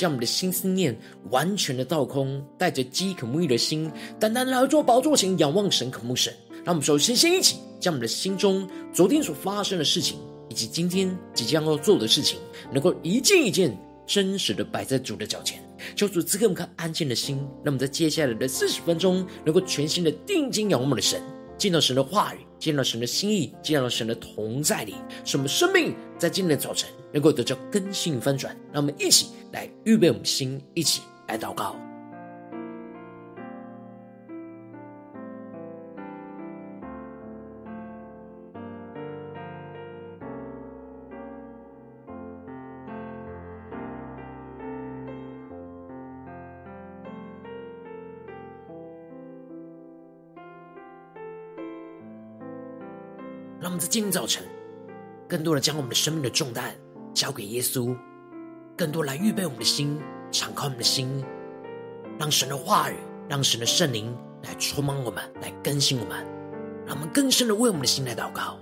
将我们的心思念完全的倒空，带着饥渴沐浴的心，单单来到宝座前仰望神、渴慕神。让我们首先先一起将我们的心中昨天所发生的事情，以及今天即将要做的事情，能够一件一件真实的摆在主的脚前。求主赐给我们颗安静的心，让我们在接下来的四十分钟，能够全心的定睛仰望我们的神。见到神的话语，见到神的心意，见到神的同在里，使我们生命在今天的早晨能够得到更新翻转。让我们一起来预备我们心，一起来祷告。让我们在今天早晨，更多的将我们的生命的重担交给耶稣，更多来预备我们的心，敞开我们的心，让神的话语，让神的圣灵来充满我们，来更新我们，让我们更深的为我们的心来祷告。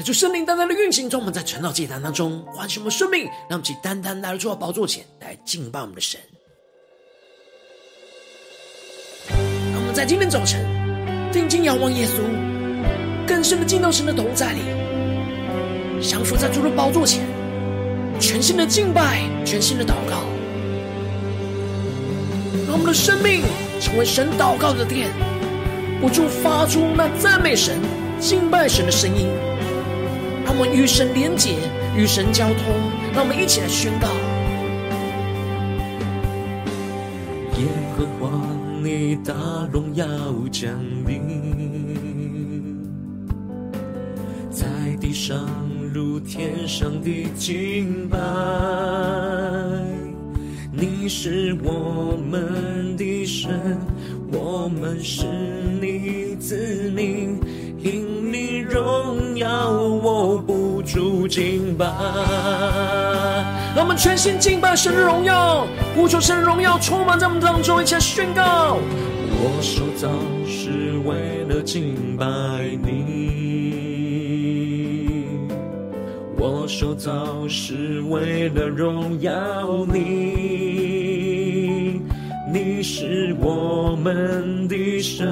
恳求圣灵单单的运行中，我们在晨祷祭坛当中唤醒我们生命，让我们去单单来到主的宝座前来敬拜我们的神。让我们在今天早晨定睛仰望耶稣，更深的进到神的同在里，降服在主的宝座前，全新的敬拜，全新的祷告，让我们的生命成为神祷告的殿，不住发出那赞美神、敬拜神的声音。我与神连结，与神交通。让我们一起来宣告：耶和华，你大荣耀降临，在地上如天上的敬拜。你是我们的神，我们是你子民。荣耀，我不住敬拜。让我们全心敬拜神的荣耀，呼求神的荣耀充满在我们当中，一起来宣告：我受造是为了敬拜你，我受造是为了荣耀你。你是我们的神。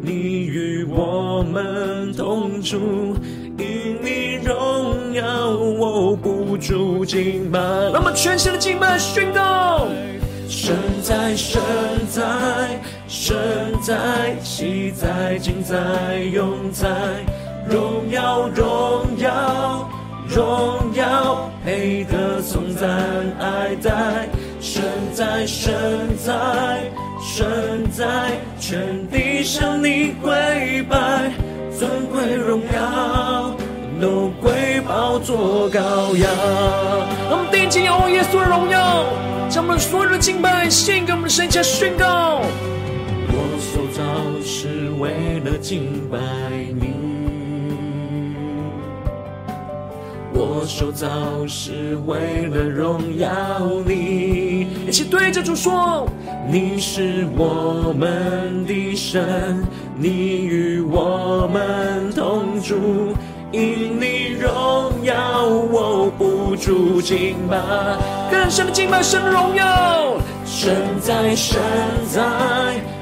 你与我们同住，因你荣耀，我不住敬拜。让我们全新的敬拜宣告：神在，神在，神在，喜在，今在，永在，荣耀，荣耀，荣耀，配得颂赞爱戴。神在，神在。身在，全地向你跪拜，尊贵荣耀都归宝座羔羊。我们定睛仰望耶稣的荣耀，将我们所有的敬拜献给我们的神，家宣告：我所造是为了敬拜你，我受造是为了荣耀你。一起对着主说。你是我们的神，你与我们同住，因你荣耀，我不住敬拜。更深的敬拜，神的荣耀。神在，神在，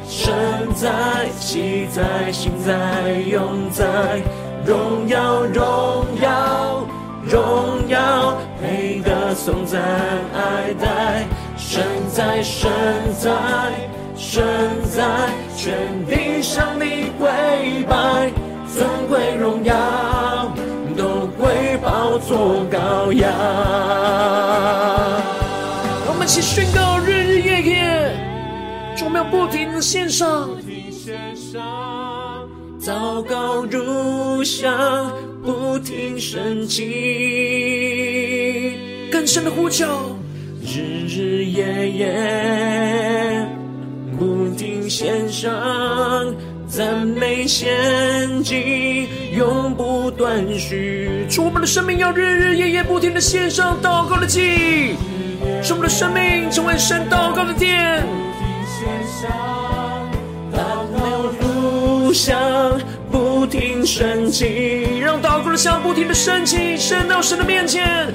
神在，喜在，心在，永在。荣耀，荣耀，荣耀，配得颂赞爱戴。神在，神在，神在，全地向你跪拜，尊贵荣耀都归宝座羔羊。我们一起宣告日日夜夜，我们要不停的献上，祷告如香，不停升起，更深的呼求，日日夜夜。不停献上赞美献祭，永不断续。主，我们的生命要日日夜夜不停的献上祷告的祭，使我们的生命成为神祷告的殿。祷告如香，升起，让祷告的香不停的升起，升到神的面前，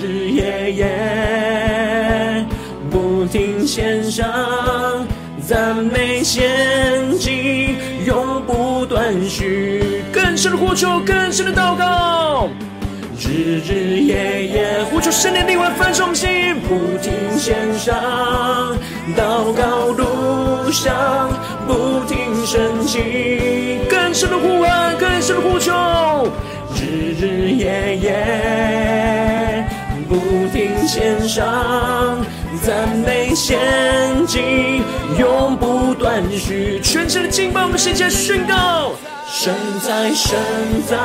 日日夜夜不停献上。赞美献祭，永不断续。更深的呼求，更深的祷告，日日夜夜呼求圣灵的灵魂焚烧心，不停献上祷告路上，不停升起。更深的呼唤，更深的呼求，日日夜夜不停献上。赞美献祭，永不断续。全身的敬拜，我们先前宣告：神在，神在，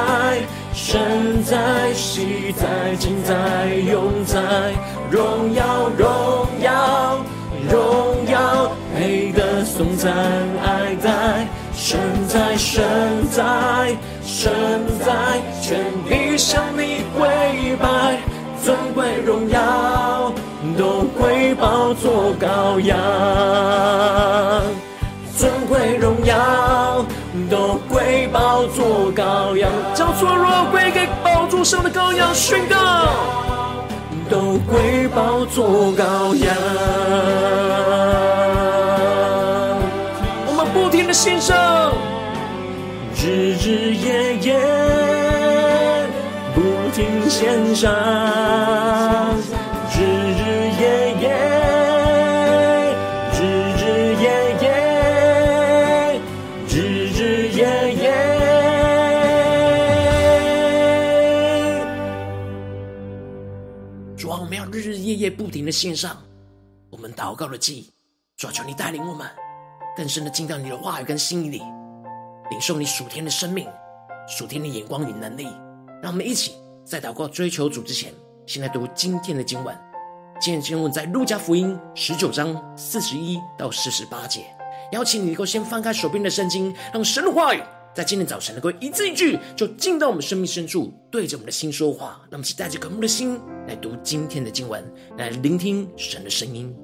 身在，喜在，今在，永在，荣耀，荣耀，荣耀，配得颂赞爱戴。神在，神在，神在，全地向你跪拜，尊贵荣耀。都归宝座羔羊，尊贵荣耀羔羊，将所有荣耀归给宝座上的羔羊，宣告都归宝座羔羊。我们不停的献上，日日夜夜不停献上。的献上，我们祷告的祭，主啊，求你带领我们更深的进到你的话语跟心意里，领受你属天的生命、属天的眼光与能力。让我们一起在祷告追求主之前，先来读今天的经文。今天经文在路加福音十九章四十一到四十八节。邀请你能够先翻开手边的圣经，让神的话语在今天早晨能够一字一句就进到我们生命深处，对着我们的心说话。让我们一起带着渴慕的心。来读今天的经文，来聆听神的声音。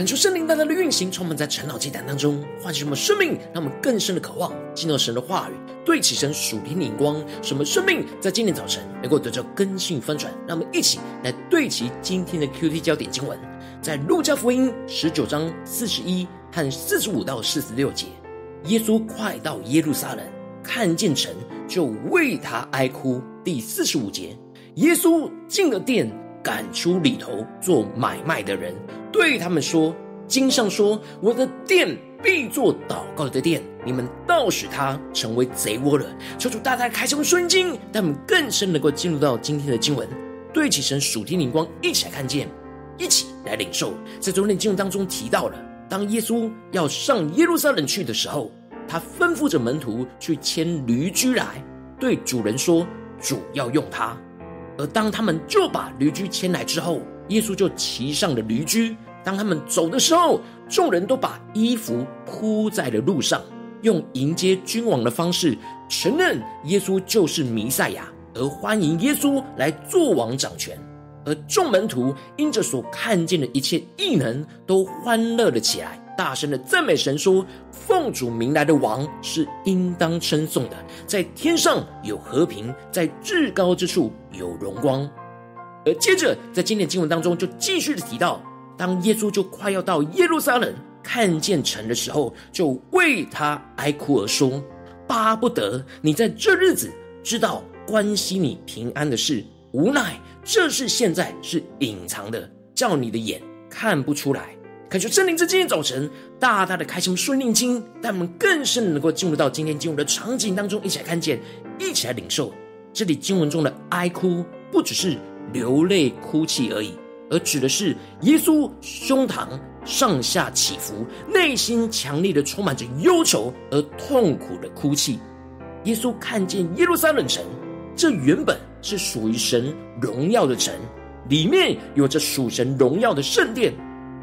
恳求圣灵大大的运行，充满在晨祷祭坛当中，唤醒我们生命，让我们更深的渴望进入神的话语，对齐神属天的眼光，什么生命在今天早晨能够得到更新翻转。让我们一起来对齐今天的 QT 焦点经文，在路加福音十九章四十一和四十五到四十六节。耶稣快到耶路撒冷，看见城，就为他哀哭。第四十五节，耶稣进了殿。赶出里头做买卖的人，对他们说：“经上说，我的殿必作祷告的殿，你们倒使他成为贼窝了。”求主大大开启我们顺经，让我们更深能够进入到今天的经文，对起神属天灵光，一起来看见，一起来领受。在昨天经文当中提到了，当耶稣要上耶路撒冷去的时候，他吩咐着门徒去牵驴驹来，对主人说：“主要用它。”而当他们就把驴驹牵来之后，耶稣就骑上了驴驹。当他们走的时候，众人都把衣服铺在了路上，用迎接君王的方式承认耶稣就是弥赛亚，而欢迎耶稣来做王掌权。而众门徒因着所看见的一切异能，都欢乐了起来。大声的赞美神说：“奉主名来的王是应当称颂的，在天上有和平，在至高之处有荣光。”而接着在今天经文当中就继续的提到，当耶稣就快要到耶路撒冷看见城的时候，就为他哀哭而说：“巴不得你在这日子知道关心你平安的事，无奈这事现在是隐藏的，叫你的眼看不出来。”恳求圣灵在今天早晨大大的开启顺灵经，让我们更深能够进入到今天经文的场景当中，一起来看见，一起来领受。这里经文中的哀哭，不只是流泪哭泣而已，而指的是耶稣胸膛上下起伏，内心强烈的充满着忧愁而痛苦的哭泣。耶稣看见耶路撒冷城，这原本是属于神荣耀的城，里面有着属神荣耀的圣殿。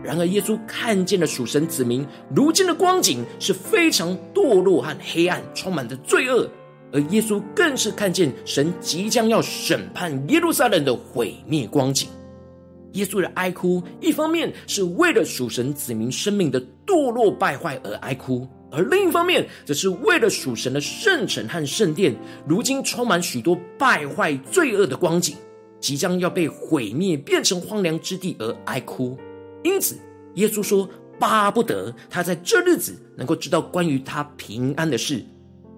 然而，耶稣看见了属神子民如今的光景是非常堕落和黑暗，充满着罪恶。而耶稣更是看见神即将要审判耶路撒冷的毁灭光景。耶稣的哀哭，一方面是为了属神子民生命的堕落败坏而哀哭，而另一方面则是为了属神的圣城和圣殿如今充满许多败坏罪恶的光景，即将要被毁灭，变成荒凉之地而哀哭。因此，耶稣说：“巴不得他在这日子能够知道关于他平安的事。”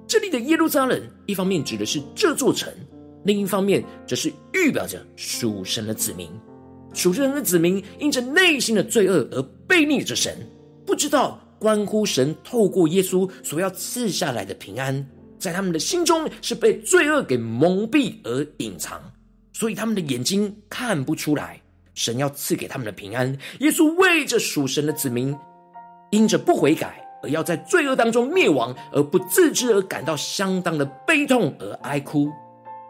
这里的耶路撒冷，一方面指的是这座城，另一方面则是预表着属神的子民。属神的子民因着内心的罪恶而背逆着神，不知道关乎神透过耶稣所要赐下来的平安，在他们的心中是被罪恶给蒙蔽而隐藏，所以他们的眼睛看不出来。神要赐给他们的平安，耶稣为着属神的子民，因着不悔改而要在罪恶当中灭亡，而不自知而感到相当的悲痛而哀哭。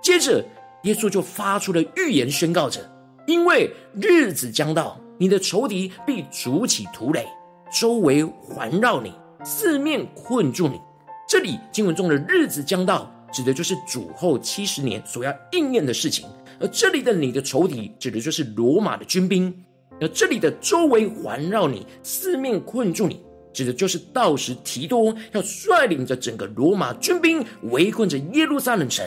接着，耶稣就发出了预言，宣告着：因为日子将到，你的仇敌必筑起土垒，周围环绕你，四面困住你。这里经文中的日子将到，指的就是主后七十年所要应验的事情。而这里的你的仇敌，指的就是罗马的军兵；而这里的周围环绕你、四面困住你，指的就是到时提多要率领着整个罗马军兵围困着耶路撒冷城，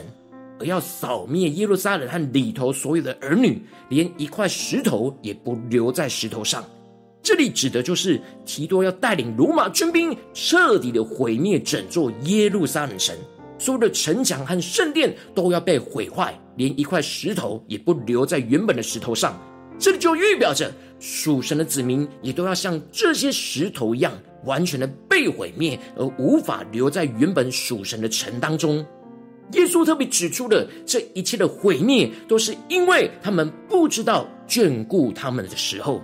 而要扫灭耶路撒冷和里头所有的儿女，连一块石头也不留在石头上。这里指的就是提多要带领罗马军兵彻底的毁灭整座耶路撒冷城。所有的城墙和圣殿都要被毁坏，连一块石头也不留在原本的石头上。这里就预表着属神的子民也都要像这些石头一样，完全的被毁灭，而无法留在原本属神的城当中。耶稣特别指出的这一切的毁灭，都是因为他们不知道眷顾他们的时候。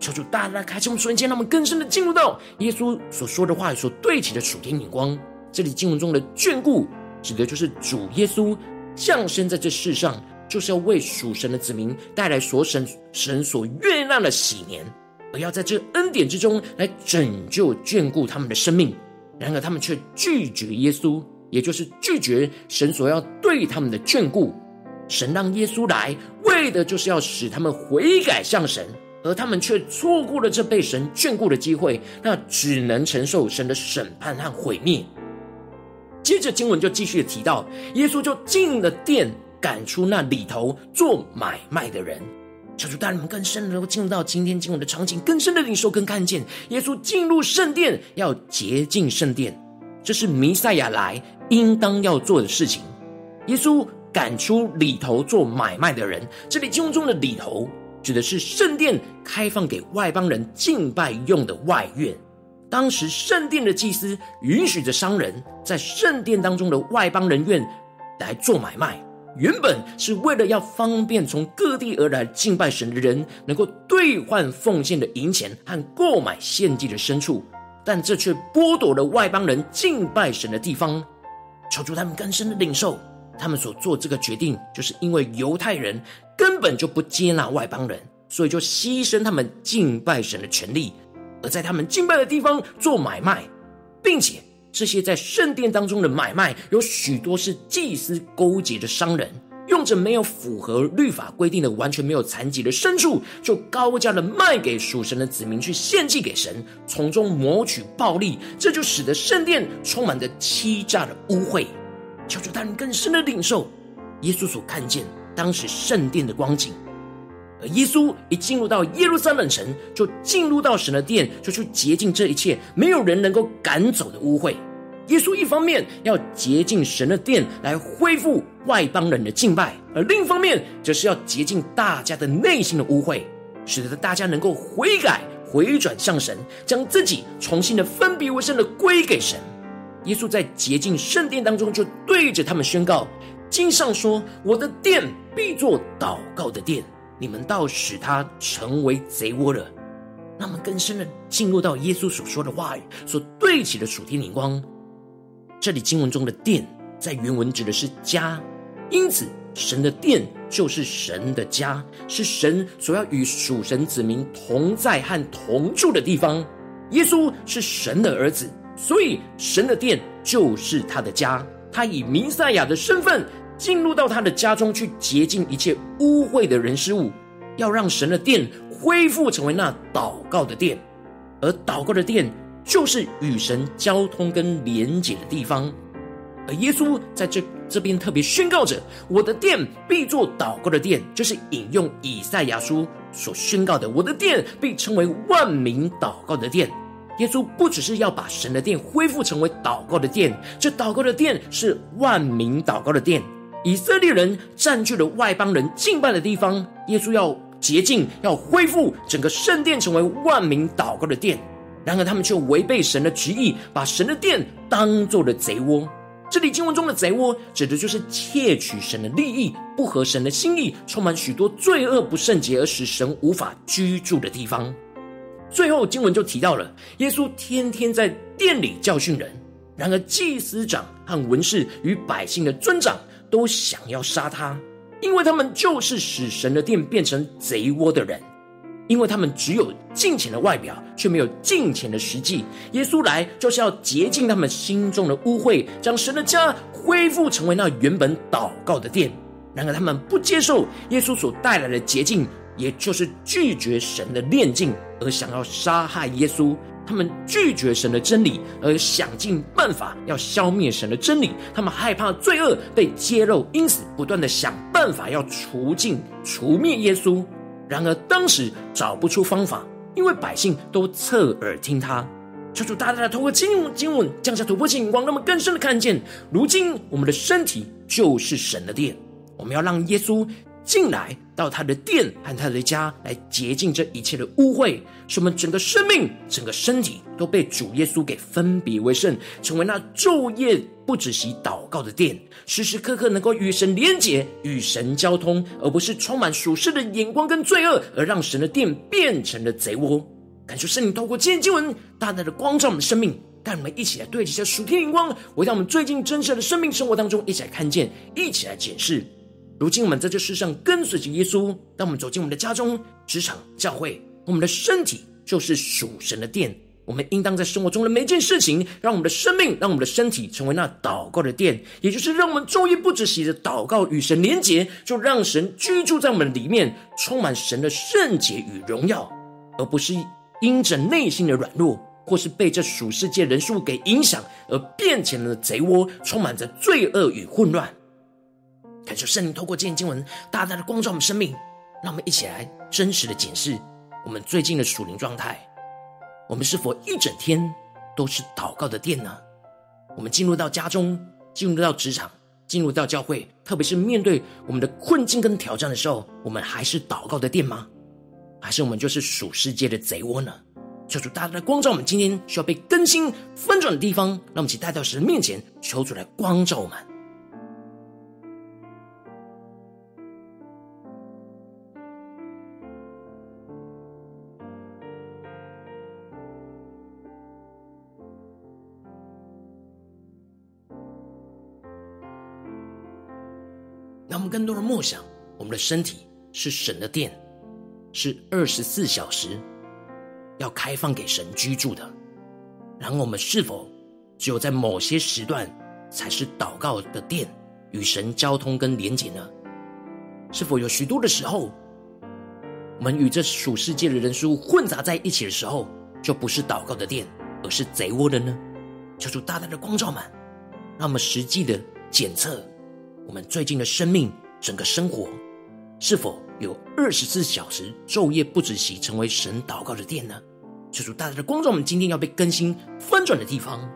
求主大大开启我们瞬间，让我们更深的进入到耶稣所说的话语所对齐的属天眼光。这里经文中的眷顾，指的就是主耶稣降生在这世上，就是要为属神的子民带来所神神所悦纳的喜年，而要在这恩典之中来拯救眷顾他们的生命。然而他们却拒绝耶稣，也就是拒绝神所要对他们的眷顾。神让耶稣来，为的就是要使他们悔改向神，而他们却错过了这被神眷顾的机会，那只能承受神的审判和毁灭。接着经文就继续提到，耶稣就进了殿，赶出那里头做买卖的人。求主带领我们更深的能够进入到今天经文的场景，更深的领受跟看见，耶稣进入圣殿要洁净圣殿，这是弥赛亚来应当要做的事情。耶稣赶出里头做买卖的人，这里经文中的里头指的是圣殿开放给外邦人敬拜用的外院。当时圣殿的祭司允许着商人在圣殿当中的外邦人院来做买卖。原本是为了要方便从各地而来敬拜神的人能够兑换奉献的银钱和购买献祭的牲畜，但这却剥夺了外邦人敬拜神的地方。求主他们更深的领受，他们所做这个决定，就是因为犹太人根本就不接纳外邦人，所以就牺牲他们敬拜神的权利，而在他们敬拜的地方做买卖，并且。这些在圣殿当中的买卖，有许多是祭司勾结的商人，用着没有符合律法规定的、完全没有残疾的牲畜，就高价的卖给属神的子民去献祭给神，从中谋取暴利，这就使得圣殿充满着欺诈的污秽。求主带领更深的领受耶稣所看见当时圣殿的光景。而耶稣一进入到耶路撒冷城，就进入到神的殿，就去洁净这一切没有人能够赶走的污秽。耶稣一方面要洁净神的殿，来恢复外邦人的敬拜；而另一方面，则是要洁净大家的内心的污秽，使得大家能够悔改、回转向神，将自己重新的分别为圣的归给神。耶稣在洁净圣殿当中，就对着他们宣告：经上说，我的殿必作祷告的殿。你们倒使他成为贼窝了，那么更深的进入到耶稣所说的话语所对齐的属天灵光。这里经文中的殿在原文指的是家，因此神的殿就是神的家，是神所要与属神子民同在和同住的地方。耶稣是神的儿子，所以神的殿就是他的家。他以弥赛亚的身份。进入到他的家中去洁净一切污秽的人事物，要让神的殿恢复成为那祷告的殿，而祷告的殿就是与神交通跟连结的地方。而耶稣在这这边特别宣告着：“我的殿必作祷告的殿”，就是引用以赛亚书所宣告的：“我的殿被称为万民祷告的殿。”耶稣不只是要把神的殿恢复成为祷告的殿，这祷告的殿是万民祷告的殿。以色列人占据了外邦人敬拜的地方，耶稣要洁净，要恢复整个圣殿，成为万民祷告的殿。然而，他们却违背神的旨意，把神的殿当做了贼窝。这里经文中的贼窝，指的就是窃取神的利益，不合神的心意，充满许多罪恶不圣洁，而使神无法居住的地方。最后，经文就提到了耶稣天天在殿里教训人。然而，祭司长和文士与百姓的尊长。都想要杀他，因为他们就是使神的殿变成贼窝的人，因为他们只有敬虔的外表，却没有敬虔的实际。耶稣来就是要洁净他们心中的污秽，将神的家恢复成为那原本祷告的殿。然而他们不接受耶稣所带来的洁净，也就是拒绝神的炼净，而想要杀害耶稣。他们拒绝神的真理，而想尽办法要消灭神的真理。他们害怕罪恶被揭露，因此不断的想办法要除尽、除灭耶稣。然而当时找不出方法，因为百姓都侧耳听他。求主大大的透过经文经文降下突破性眼光，让我们更深的看见，如今我们的身体就是神的殿，我们要让耶稣。进来到他的殿和他的家来洁净这一切的污秽，使我们整个生命、整个身体都被主耶稣给分别为圣，成为那昼夜不止息祷告的殿，时时刻刻能够与神连结、与神交通，而不是充满属世的眼光跟罪恶，而让神的殿变成了贼窝。感谢圣灵透过今天经文大大的光照我们的生命，带我们一起来对齐下属天灵光，回到我们最近真实的生命生活当中，一起来看见，一起来检视。如今我们在这世上跟随着耶稣，当我们走进我们的家中、职场、教会，我们的身体就是属神的殿。我们应当在生活中的每一件事情，让我们的生命、让我们的身体成为那祷告的殿，也就是让我们昼夜不止息的祷告与神连结，就让神居住在我们里面，充满神的圣洁与荣耀。而不是因着内心的软弱，或是被这属世界人数给影响而变成了贼窝，充满着罪恶与混乱。感受圣灵透过这篇经文，大大的光照我们生命，让我们一起来真实的检视我们最近的属灵状态。我们是否一整天都是祷告的殿呢？我们进入到家中，进入到职场，进入到教会，特别是面对我们的困境跟挑战的时候，我们还是祷告的殿吗？还是我们就是属世界的贼窝呢？求主大大的光照我们，今天需要被更新翻转的地方，让我们一起带到神面前，求主来光照我们。更多的默想，我们的身体是神的殿。是二十四小时要开放给神居住的，然后我们是否只有在某些时段才是祷告的殿，与神交通跟连接呢？是否有许多的时候，我们与这属世界的人数混杂在一起的时候，就不是祷告的殿，而是贼窝的呢？求主大大的光照们，让我们实际的检测我们最近的生命，整个生活是否有二十四小时昼夜不止息，成为神祷告的殿呢？求主大大的光照我们，今天要被更新翻转的地方。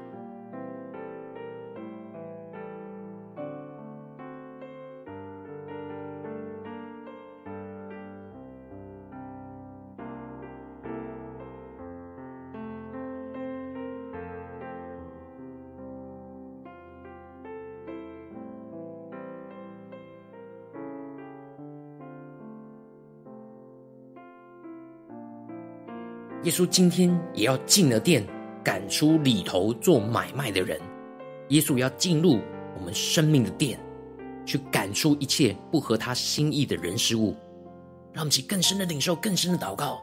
稣今天也要进了殿，赶出里头做买卖的人。耶稣要进入我们生命的殿，去赶出一切不合他心意的人事物，让我们去更深的领受、更深的祷告。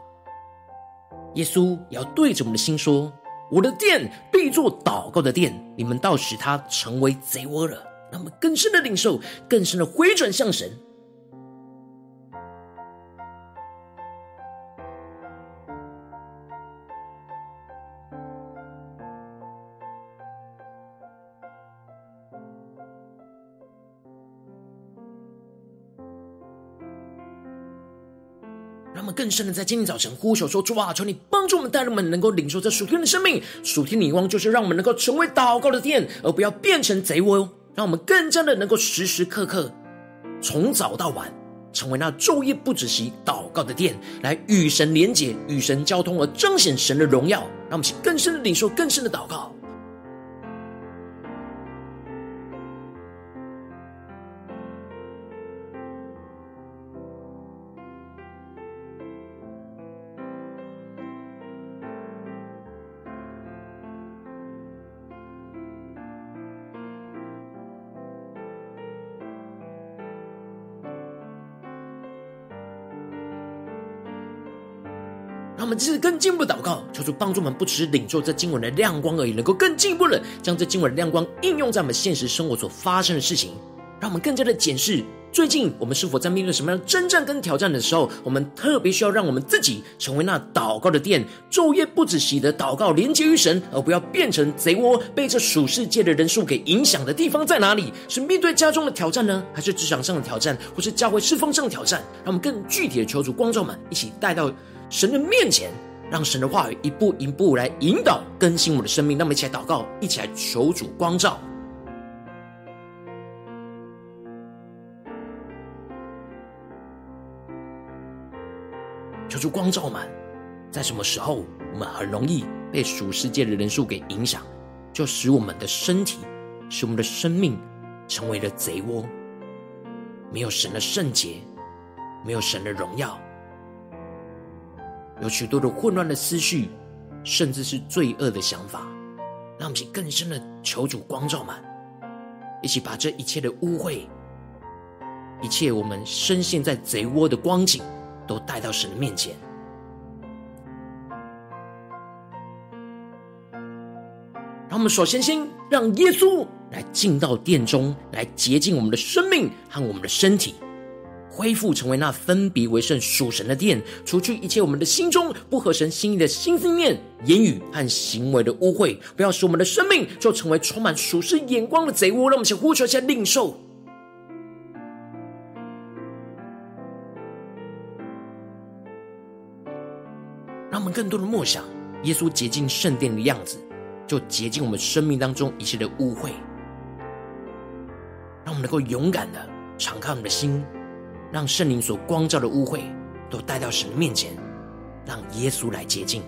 耶稣也要对着我们的心说：“我的殿必作祷告的殿，你们倒使他成为贼窝了。”让我们更深的领受、更深的回转向神。深的在今天早晨呼求说：“主啊，求你帮助我们，带领我们能够领受这属天的生命。属天的光就是让我们能够成为祷告的殿，而不要变成贼窝哦。让我们更加的能够时时刻刻，从早到晚，成为那昼夜不止息祷告的殿，来与神连结、与神交通，而彰显神的荣耀。让我们去更深的领受、更深的祷告。”们这次更进一步祷告，求主帮助我们，不只是领受这经文的亮光而已，能够更进一步的将这经文的亮光应用在我们现实生活所发生的事情。让我们更加的检视，最近我们是否在面对什么样的征战跟挑战的时候，我们特别需要让我们自己成为那祷告的殿，昼夜不止息的祷告，连接于神，而不要变成贼窝，被这属世界的人数给影响的地方在哪里？是面对家中的挑战呢，还是职场上的挑战，或是教会侍奉上的挑战？让我们更具体的求主光照们，一起带到神的面前，让神的话语一步一步来引导更新我们的生命。那么，一起来祷告，一起来求主光照，求主光照我们。在什么时候，我们很容易被属世界的人数给影响，就使我们的身体、使我们的生命成为了贼窝，没有神的圣洁，没有神的荣耀。有许多的混乱的思绪，甚至是罪恶的想法，让我们去更深的求主光照们，一起把这一切的污秽，一切我们深陷在贼窝的光景，都带到神的面前。让我们首先先让耶稣来进到殿中，来洁净我们的生命和我们的身体。恢复成为那分别为圣属神的殿，除去一切我们的心中不合神心意的心思念、言语和行为的污秽，不要使我们的生命就成为充满属世眼光的贼窝。让我们先呼求一下领受，让我们更多的默想耶稣洁净圣殿的样子，就洁净我们生命当中一切的污秽，让我们能够勇敢的敞开我们的心。让圣灵所光照的污秽都带到神的面前，让耶稣来洁净。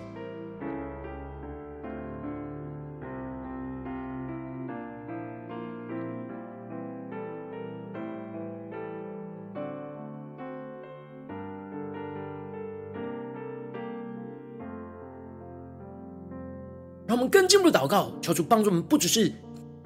让我们更进一步的祷告，求主帮助我们，不只是。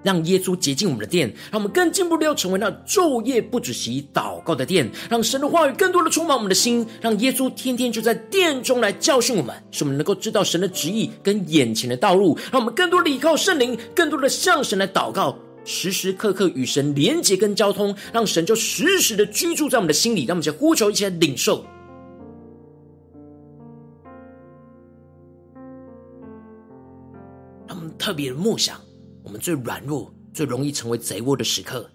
让耶稣洁净我们的殿，让我们更进步的要成为那昼夜不止息祷告的殿，让神的话语更多的充满我们的心，让耶稣天天就在殿中来教训我们，使我们能够知道神的旨意跟眼前的道路，让我们更多的依靠圣灵，更多的向神来祷告，时时刻刻与神连结跟交通，让神就时时的居住在我们的心里，让我们先呼求一起来领受，让我们特别的默想。我们最软弱、最容易成为贼窝的时刻，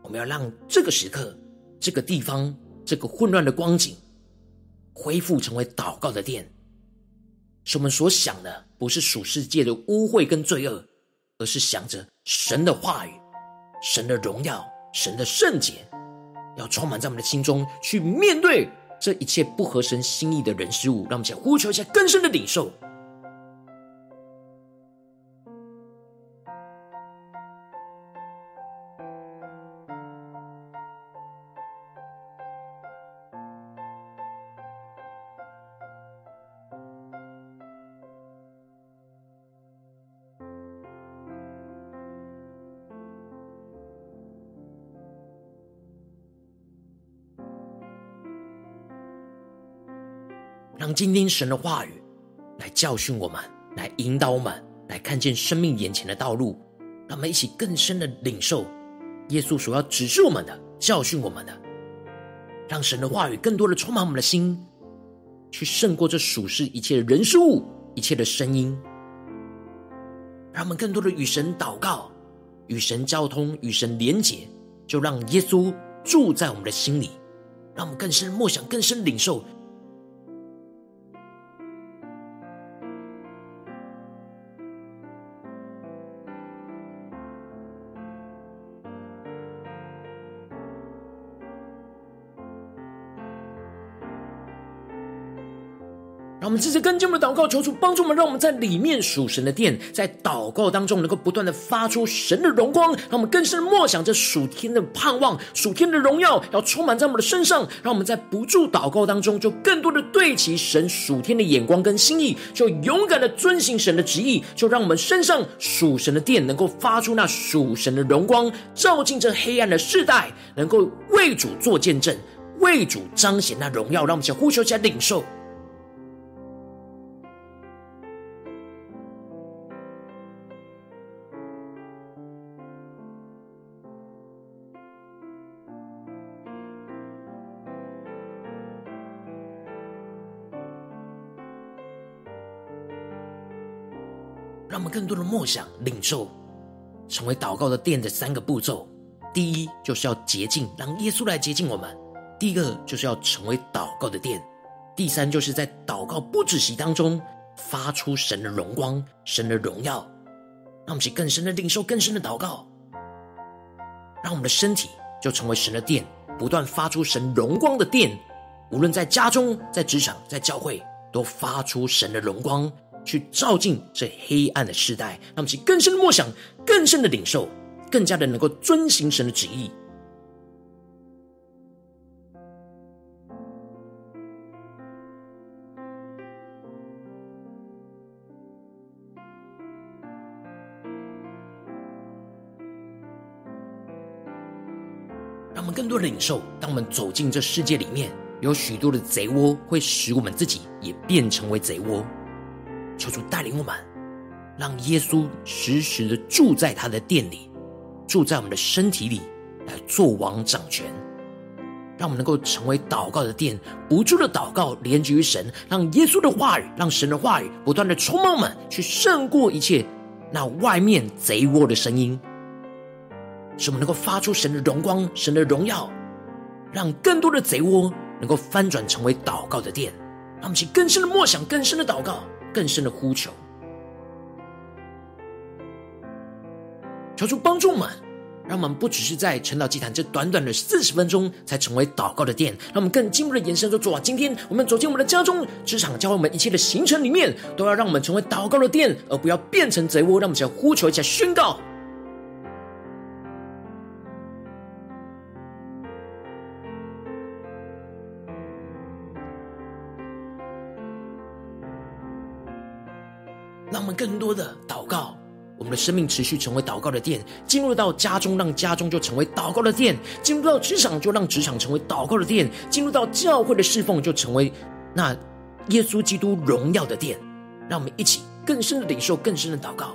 我们要让这个时刻、这个地方、这个混乱的光景，恢复成为祷告的殿。使我们所想的不是属世界的污秽跟罪恶，而是想着神的话语、神的荣耀、神的圣洁，要充满在我们的心中，去面对这一切不合神心意的人事物。让我们先呼求一下更深的领受。让今天神的话语来教训我们，来引导我们，来看见生命眼前的道路。让我们一起更深的领受耶稣所要指示我们的、教训我们的。让神的话语更多的充满我们的心，去胜过这属世一切的人事物、一切的声音。让我们更多的与神祷告、与神交通、与神连结，就让耶稣住在我们的心里。让我们更深默想、更深领受。让我们直接跟进我们的祷告，求主帮助我们，让我们在里面属神的殿，在祷告当中能够不断的发出神的荣光，让我们更深的默想着属天的盼望、属天的荣耀要充满在我们的身上，让我们在不住祷告当中，就更多的对齐神属天的眼光跟心意，就勇敢的遵行神的旨意，就让我们身上属神的殿能够发出那属神的荣光，照进这黑暗的世代，能够为主做见证，为主彰显那荣耀，让我们先呼求起来领受。更多的默想、领受，成为祷告的殿的三个步骤。第一，就是要洁净，让耶稣来洁净我们；第二，就是要成为祷告的殿；第三，就是在祷告不止息当中发出神的荣光、神的荣耀。让我们去更深的领受、更深的祷告，让我们的身体就成为神的殿，不断发出神荣光的殿。无论在家中、在职场、在教会，都发出神的荣光。去照进这黑暗的世代，让我们更深的默想，更深的领受，更加的能够遵行神的旨意。让我们更多的领受，当我们走进这世界里面，有许多的贼窝，会使我们自己也变成为贼窝。求主带领我们，让耶稣时时的住在他的殿里，住在我们的身体里，来做王掌权。让我们能够成为祷告的殿，不住的祷告，连接于神，让耶稣的话语，让神的话语不断的充满我们，去胜过一切那外面贼窝的声音，使我们能够发出神的荣光、神的荣耀，让更多的贼窝能够翻转成为祷告的殿。让我们去更深的默想，更深的祷告，更深的呼求，求主帮助我们。让我们不只是在晨祷祭坛这短短的四十分钟才成为祷告的殿，让我们更进一步的延伸说：主啊，今天我们走进我们的家中、职场，教会我们一切的行程里面，都要让我们成为祷告的殿，而不要变成贼窝。让我们一起来呼求，一下宣告。让我们更多的祷告。我们的生命持续成为祷告的殿，进入到家中，让家中就成为祷告的殿；进入到职场，就让职场成为祷告的殿；进入到教会的侍奉，就成为那耶稣基督荣耀的殿。让我们一起更深的领受，更深的祷告。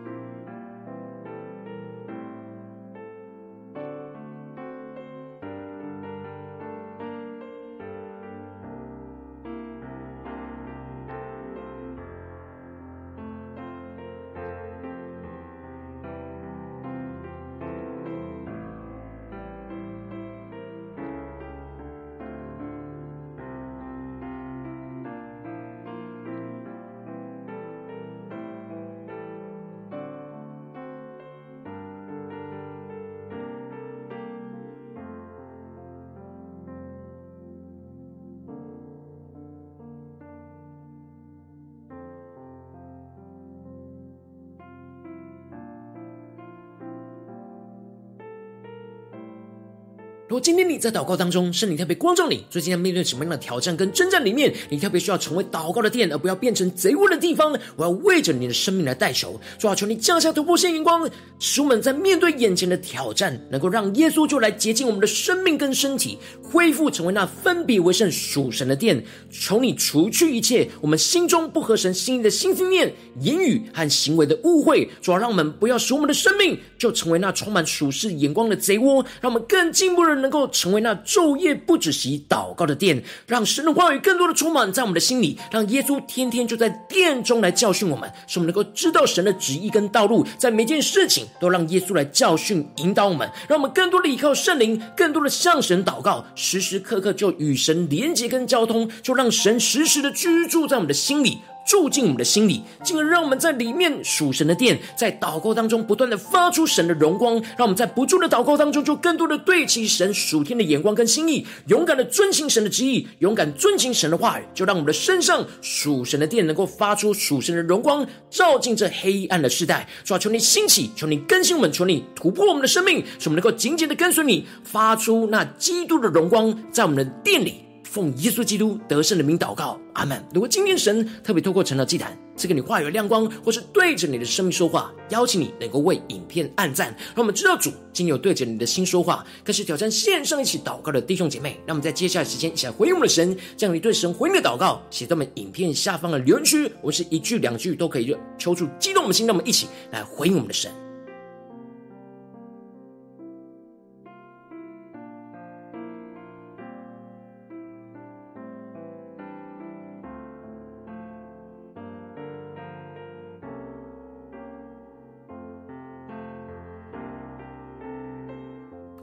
如果今天你在祷告当中，圣灵特别光照你，最近在面对什么样的挑战跟征战里面，你特别需要成为祷告的殿，而不要变成贼窝的地方。我要为着你的生命来代求，主啊，求你降下突破性眼光，使我们在面对眼前的挑战，能够让耶稣就来洁净我们的生命跟身体，恢复成为那分别为圣属神的殿。求你除去一切我们心中不合神心意的心思念、言语和行为的误会，主啊，让我们不要使我们的生命就成为那充满属世眼光的贼窝，让我们更进步的。能够成为那昼夜不止息祷告的殿，让神的话语更多的充满在我们的心里，让耶稣天天就在殿中来教训我们，使我们能够知道神的旨意跟道路，在每件事情都让耶稣来教训引导我们，让我们更多的依靠圣灵，更多的向神祷告，时时刻刻就与神连结跟交通，就让神时时的居住在我们的心里。住进我们的心里，进而让我们在里面属神的殿，在祷告当中不断的发出神的荣光，让我们在不住的祷告当中，就更多的对齐神属天的眼光跟心意，勇敢的遵行神的旨意，勇敢遵行神的话语，就让我们的身上属神的殿能够发出属神的荣光，照进这黑暗的世代。主啊，求你兴起，求你更新我们，求你突破我们的生命，使我们能够紧紧的跟随你，发出那基督的荣光在我们的殿里。奉耶稣基督得胜的名祷告，阿门。如果今天神特别透过成了祭坛赐给你话语亮光，或是对着你的生命说话，邀请你能够为影片按赞，让我们知道主今有对着你的心说话，更是挑战线上一起祷告的弟兄姐妹。让我们在接下来时间一起来回应我们的神，将你对神回应的祷告写在我们影片下方的留言区，我是一句两句都可以，求主激动我们心，让我们一起来回应我们的神。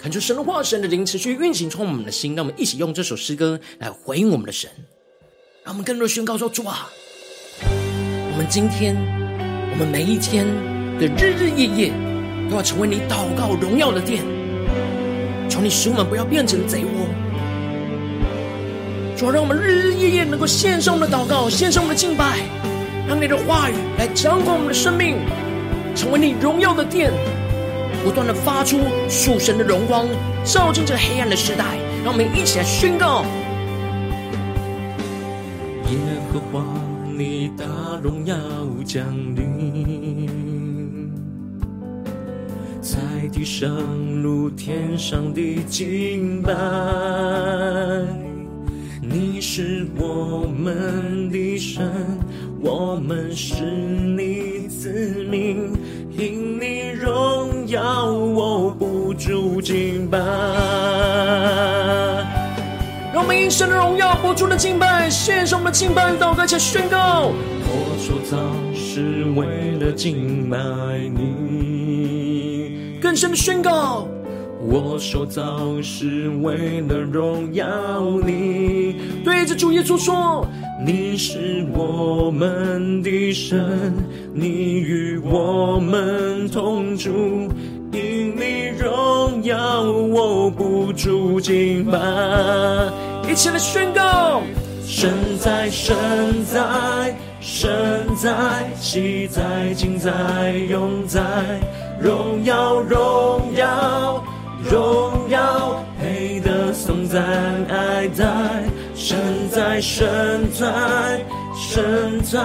恳求神的话，神的灵持续运行充满我们的心，让我们一起用这首诗歌来回应我们的神，让我们更多宣告说：主啊，我们今天，我们每一天的日日夜夜，都要成为你祷告荣耀的殿。求你使我们不要变成贼窝。主啊，让我们日日夜夜能够献上我们的祷告，献上我们的敬拜，让你的话语来掌管我们的生命，成为你荣耀的殿，不断的发出属神的荣光，照进这黑暗的时代。让我们一起来宣告：耶和华，你大荣耀降临，在地上如天上的敬拜。你是我们的神，我们是你子民，因你荣耀，我不住敬拜。让我们因神的荣耀，不住的敬拜，献上我们的敬拜祷告，且宣告：我出造是为了敬拜你，更深的宣告。我受造是为了荣耀你，对着主耶稣说：你是我们的神，你与我们同住，因你荣耀，我不住敬拜。一起来宣告：神在，神在，神在，喜在，今在，永在，荣耀，荣耀。荣耀配得颂赞爱在，神在神在神在，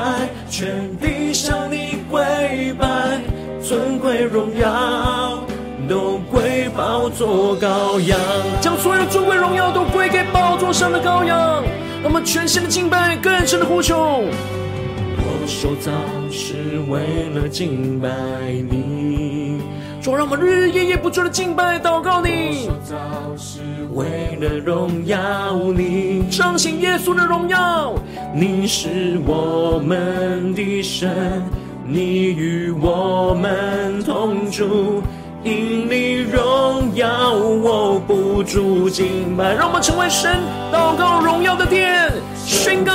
全地向你跪拜，尊贵荣耀都归宝座羔羊，将所有尊贵荣耀都归给宝座上的羔羊。让我们全心的敬拜，更深的呼求。我受造是为了敬拜你。主，让我们日日夜夜不住的敬拜祷告你，是为了荣耀你，彰显耶稣的荣耀。你是我们的神，你与我们同住，因你荣耀，我不住敬拜。让我们成为神祷告荣耀的殿，宣告。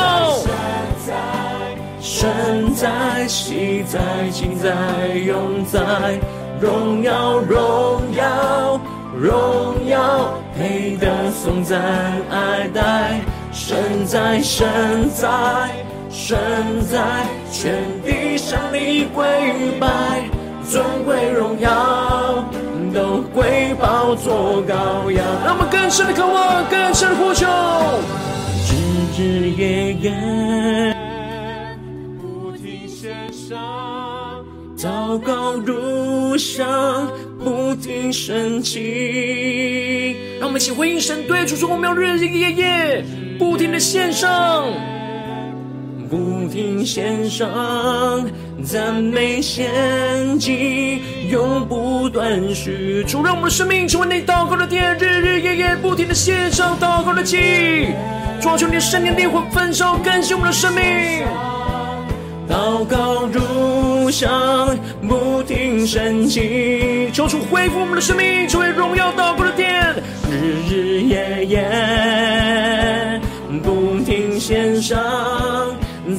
神在，神在，今在，永在。荣耀，荣耀，荣耀，配得颂赞爱戴。神在，神在，神在，全地向你跪拜，尊贵荣耀都归宝座羔羊。让我们更深的渴望，更深的呼求，日日夜夜不停献上，祷告如。想不停升起，让我们一起回应神，对主说：我们要日日夜夜不停的献上，不停献上赞美献祭，永不断续。主让我们的生命成为你祷告的殿，日日夜夜不停的献上祷告的祭，抓住你的圣灵烈火焚烧更新我们的生命。祷告如上，不停升起，求主恢复我们的生命，成为荣耀祷告的殿，日日夜夜不停献上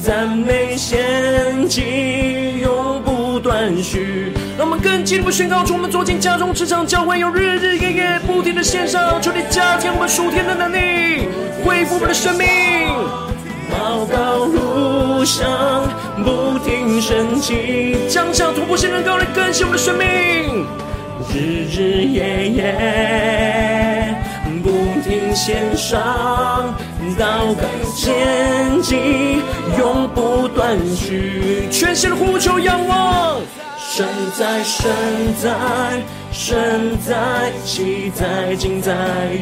赞美献祭，永不断续。让我们更进一步宣告出我们走进家中、职场、教会，有日日夜夜不停的献上，求你加添我们属天的能力，恢复我们的生命。祷告如上，不停升起，将下突破性能高来更新我们的生命。日日夜夜不停献上，祷告献祭，永不断续。全心的呼求仰望，神在，神在，神在，昔在，今在，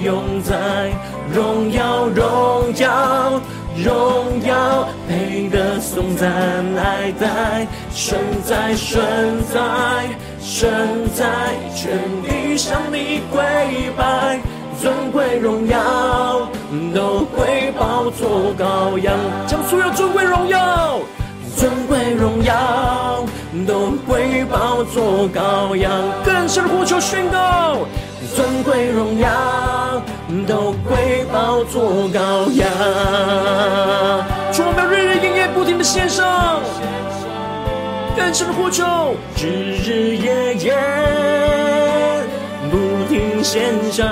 永在，荣耀，荣耀。荣耀配得颂赞爱戴，神在神在神在，全地向你跪拜，尊贵荣耀都归宝座羔羊，将所有尊贵荣耀、尊贵荣耀都归宝座羔羊，更深的呼求宣告。尊贵荣耀都归宝座羔羊，主，我们要日日夜夜不停的献上，更深的呼求，日日夜夜不停献上，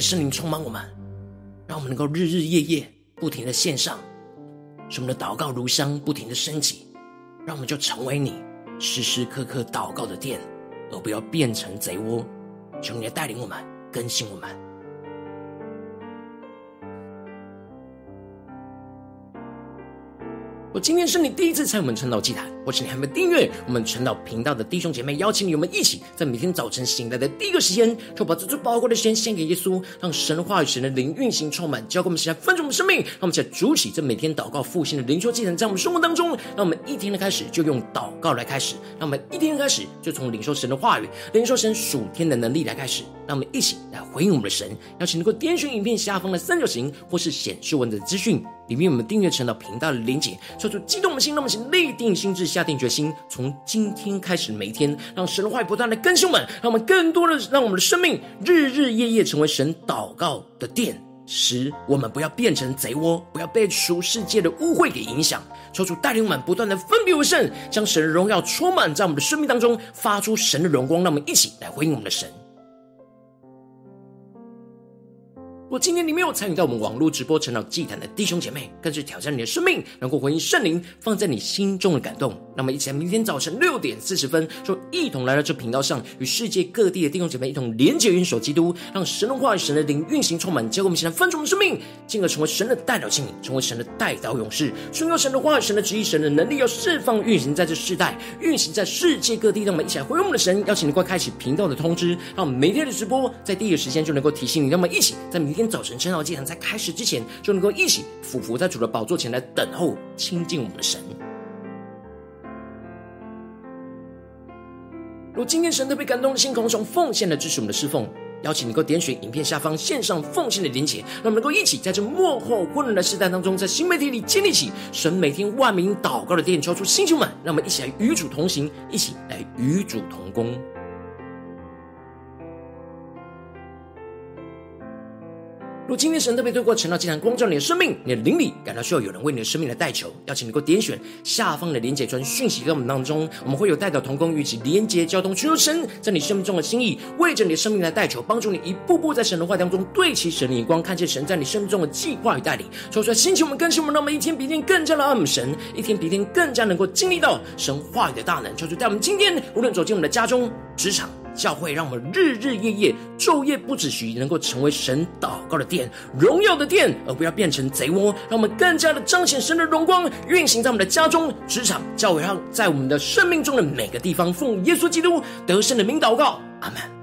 的圣灵充满我们，让我们能够日日夜夜不停的献上，使我们的祷告如香不停的升起，让我们就成为你时时刻刻祷告的殿。而不要变成贼窝，求你来带领我们，更新我们。我今天是你第一次参与我们晨祷祭坛，或是你还没有订阅我们晨祷频道的弟兄姐妹，邀请你我们一起在每天早晨醒来的第一个时间，就把这最宝贵的时间献给耶稣，让神话语、神的灵运行充满，交给我们，现在分盛我们生命，让我们一起来筑起这每天祷告复兴的灵修祭坛，在我们生活当中，让我们一天的开始就用祷告来开始，让我们一天的开始就从领受神的话语、领受神属天的能力来开始，让我们一起来回应我们的神。邀请能够点选影片下方的三角形，或是显示文字资讯。里面我们订阅成了频道的连结，说出激动的心，让我们先立定心志，下定决心，从今天开始每一天，让神的话语不断的更新我们，让我们更多的让我们的生命日日夜夜成为神祷告的殿，使我们不要变成贼窝，不要被属世界的污秽给影响。说出带领我们不断的分别为圣，将神的荣耀充满在我们的生命当中，发出神的荣光，让我们一起来回应我们的神。若今天你没有参与到我们网络直播晨祷祭坛的弟兄姐妹，更是挑战你的生命，能够回应圣灵放在你心中的感动。那么，一起来明天早晨六点四十分，就一同来到这频道上，与世界各地的弟兄姐妹一同连结、元首基督，让神的话语、神的灵运行充满，结果我们现在分盛的生。命，进而成为神的代祷器皿，成为神的代祷勇士，顺用神的话语、神的旨意、神的能力，要释放运行在这世代，运行在世界各地。让我们一起来回应我们的神，邀请你快开启频道的通知，让我们每天的直播在第一个时间就能够提醒你。让我们一起在明天。天早晨晨祷祭坛在开始之前，就能够一起俯伏在主的宝座前来等候亲近我们的神。如今天神特别感动的心，从奉献来支持我们的侍奉，邀请能够点选影片下方线上奉献的连结，让我们能够一起在这幕后混乱的时代当中，在新媒体里建立起神每天万名祷告的殿，抽出星球们，让我们一起来与主同行，一起来与主同工。如今天神特别透过晨祷祭坛光照你的生命，你的灵里感到需要有人为你的生命来代求，邀请你能够点选下方的连结传讯息，给我们当中，我们会有代表同工与其连结交通，寻求神在你生命中的心意，为着你的生命来代求，帮助你一步步在神的话当中对齐神的眼光，看见神在你生命中的计划与带领。说出来，兴起我们更新我们，让我们一天比一天更加的爱慕神，一天比一天更加能够经历到神话语的大能。求主带我们今天无论走进我们的家中、职场。教会让我们日日夜夜、昼夜不止息，能够成为神祷告的殿、荣耀的殿，而不要变成贼窝。让我们更加的彰显神的荣光，运行在我们的家中、职场、教会让，在我们的生命中的每个地方，奉耶稣基督得胜的名祷告，阿门。